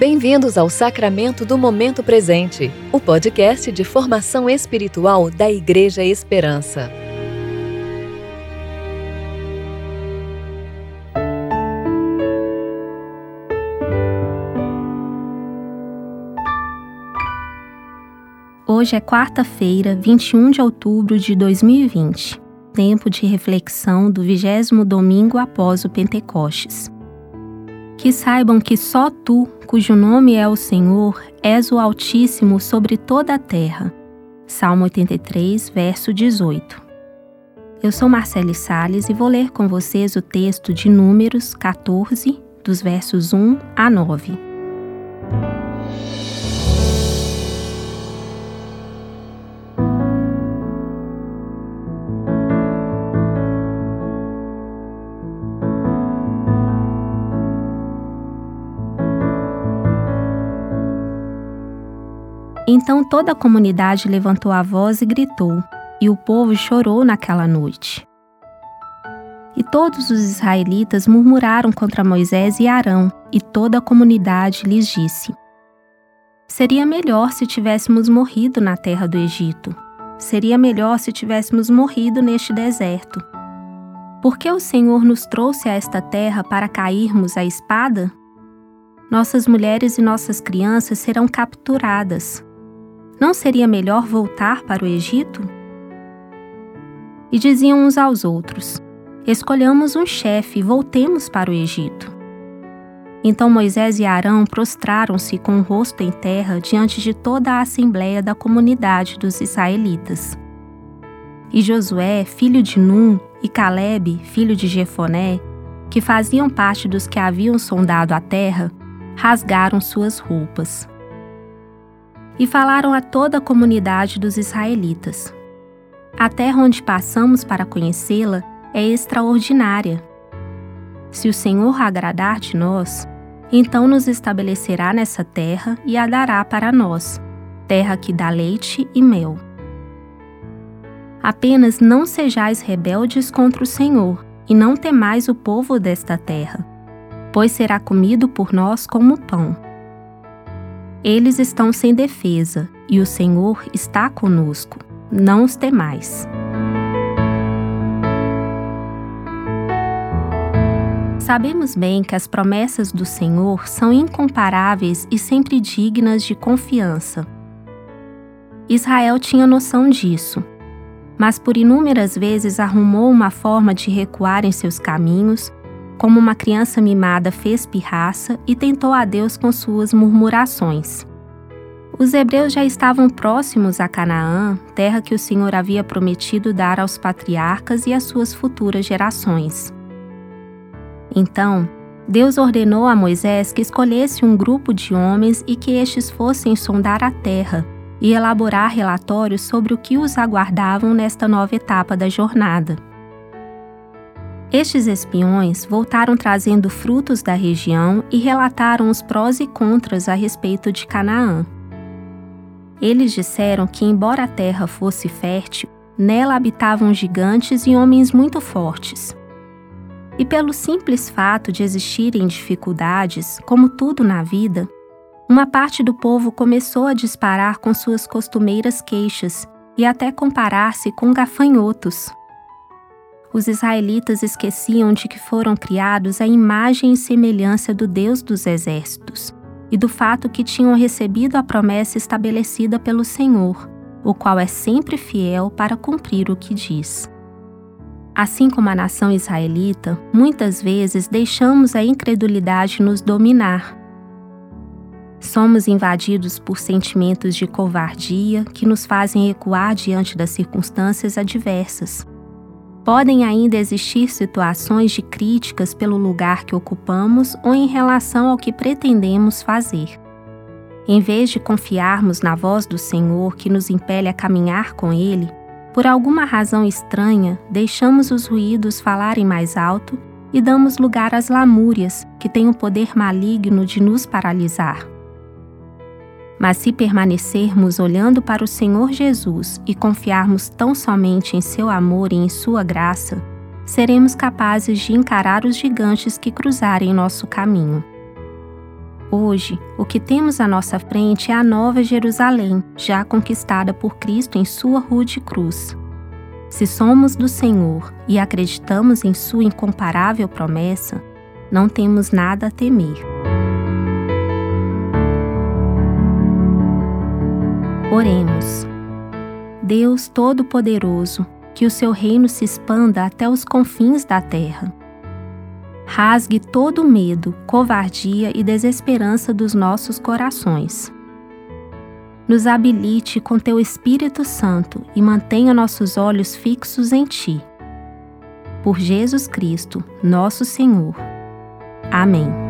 Bem-vindos ao Sacramento do Momento Presente, o podcast de formação espiritual da Igreja Esperança. Hoje é quarta-feira, 21 de outubro de 2020, tempo de reflexão do vigésimo domingo após o Pentecostes. Que saibam que só tu, cujo nome é o Senhor, és o Altíssimo sobre toda a terra. Salmo 83, verso 18. Eu sou Marcele Sales e vou ler com vocês o texto de Números 14, dos versos 1 a 9. Então toda a comunidade levantou a voz e gritou, e o povo chorou naquela noite. E todos os israelitas murmuraram contra Moisés e Arão, e toda a comunidade lhes disse: Seria melhor se tivéssemos morrido na terra do Egito. Seria melhor se tivéssemos morrido neste deserto. Por que o Senhor nos trouxe a esta terra para cairmos à espada? Nossas mulheres e nossas crianças serão capturadas, não seria melhor voltar para o Egito? E diziam uns aos outros: Escolhamos um chefe e voltemos para o Egito. Então Moisés e Arão prostraram-se com o rosto em terra diante de toda a assembléia da comunidade dos israelitas. E Josué, filho de Num, e Caleb, filho de Jefoné, que faziam parte dos que haviam sondado a terra, rasgaram suas roupas e falaram a toda a comunidade dos israelitas. A terra onde passamos para conhecê-la é extraordinária. Se o Senhor agradar de nós, então nos estabelecerá nessa terra e a dará para nós, terra que dá leite e mel. Apenas não sejais rebeldes contra o Senhor, e não temais o povo desta terra, pois será comido por nós como pão. Eles estão sem defesa e o Senhor está conosco. Não os temais. Sabemos bem que as promessas do Senhor são incomparáveis e sempre dignas de confiança. Israel tinha noção disso, mas por inúmeras vezes arrumou uma forma de recuar em seus caminhos como uma criança mimada fez pirraça e tentou a Deus com suas murmurações. Os hebreus já estavam próximos a Canaã, terra que o Senhor havia prometido dar aos patriarcas e às suas futuras gerações. Então, Deus ordenou a Moisés que escolhesse um grupo de homens e que estes fossem sondar a terra e elaborar relatórios sobre o que os aguardavam nesta nova etapa da jornada. Estes espiões voltaram trazendo frutos da região e relataram os prós e contras a respeito de Canaã. Eles disseram que, embora a terra fosse fértil, nela habitavam gigantes e homens muito fortes. E pelo simples fato de existirem dificuldades, como tudo na vida, uma parte do povo começou a disparar com suas costumeiras queixas e até comparar-se com gafanhotos os israelitas esqueciam de que foram criados à imagem e semelhança do Deus dos exércitos e do fato que tinham recebido a promessa estabelecida pelo Senhor, o qual é sempre fiel para cumprir o que diz. Assim como a nação israelita, muitas vezes deixamos a incredulidade nos dominar. Somos invadidos por sentimentos de covardia que nos fazem recuar diante das circunstâncias adversas Podem ainda existir situações de críticas pelo lugar que ocupamos ou em relação ao que pretendemos fazer. Em vez de confiarmos na voz do Senhor que nos impele a caminhar com Ele, por alguma razão estranha, deixamos os ruídos falarem mais alto e damos lugar às lamúrias que têm o poder maligno de nos paralisar. Mas se permanecermos olhando para o Senhor Jesus e confiarmos tão somente em seu amor e em sua graça, seremos capazes de encarar os gigantes que cruzarem nosso caminho. Hoje, o que temos à nossa frente é a nova Jerusalém, já conquistada por Cristo em sua rude cruz. Se somos do Senhor e acreditamos em sua incomparável promessa, não temos nada a temer. Oremos. Deus Todo-Poderoso, que o seu reino se expanda até os confins da terra. Rasgue todo medo, covardia e desesperança dos nossos corações. Nos habilite com teu Espírito Santo e mantenha nossos olhos fixos em ti. Por Jesus Cristo, nosso Senhor. Amém.